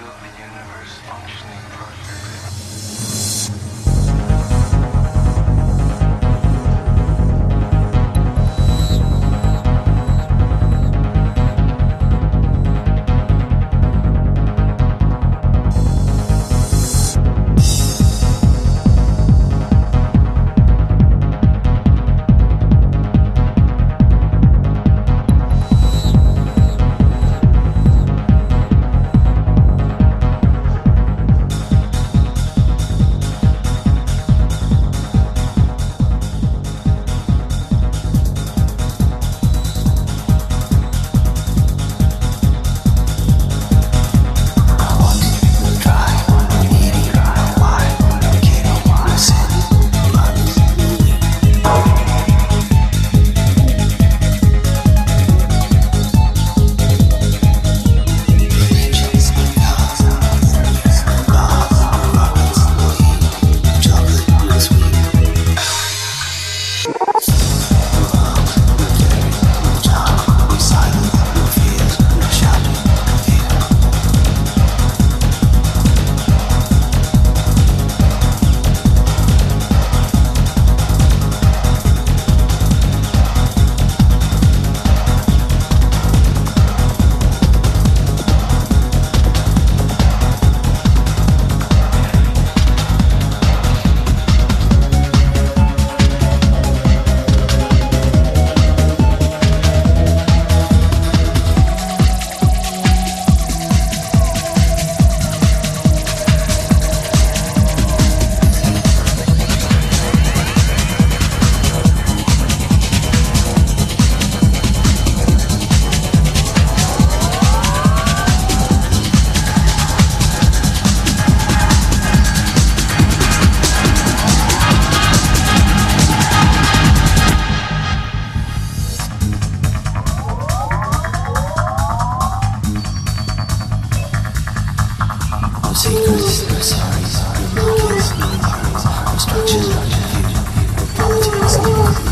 feel the universe functioning perfectly. secrets, no sorries, no markings, no markings, no structures, no confusion, no politics, no